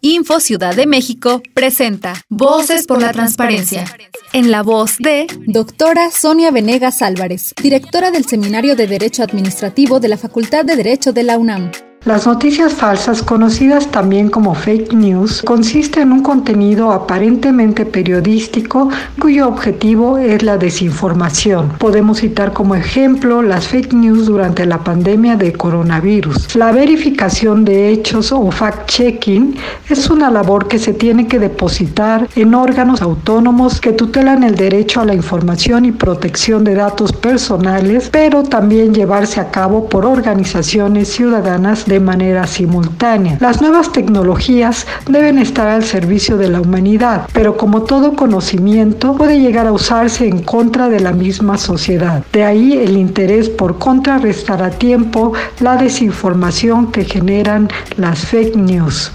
Info Ciudad de México presenta Voces por la Transparencia. En la voz de Doctora Sonia Venegas Álvarez, directora del Seminario de Derecho Administrativo de la Facultad de Derecho de la UNAM. Las noticias falsas, conocidas también como fake news, consisten en un contenido aparentemente periodístico cuyo objetivo es la desinformación. Podemos citar como ejemplo las fake news durante la pandemia de coronavirus. La verificación de hechos o fact-checking es una labor que se tiene que depositar en órganos autónomos que tutelan el derecho a la información y protección de datos personales, pero también llevarse a cabo por organizaciones ciudadanas manera simultánea. Las nuevas tecnologías deben estar al servicio de la humanidad, pero como todo conocimiento puede llegar a usarse en contra de la misma sociedad. De ahí el interés por contrarrestar a tiempo la desinformación que generan las fake news.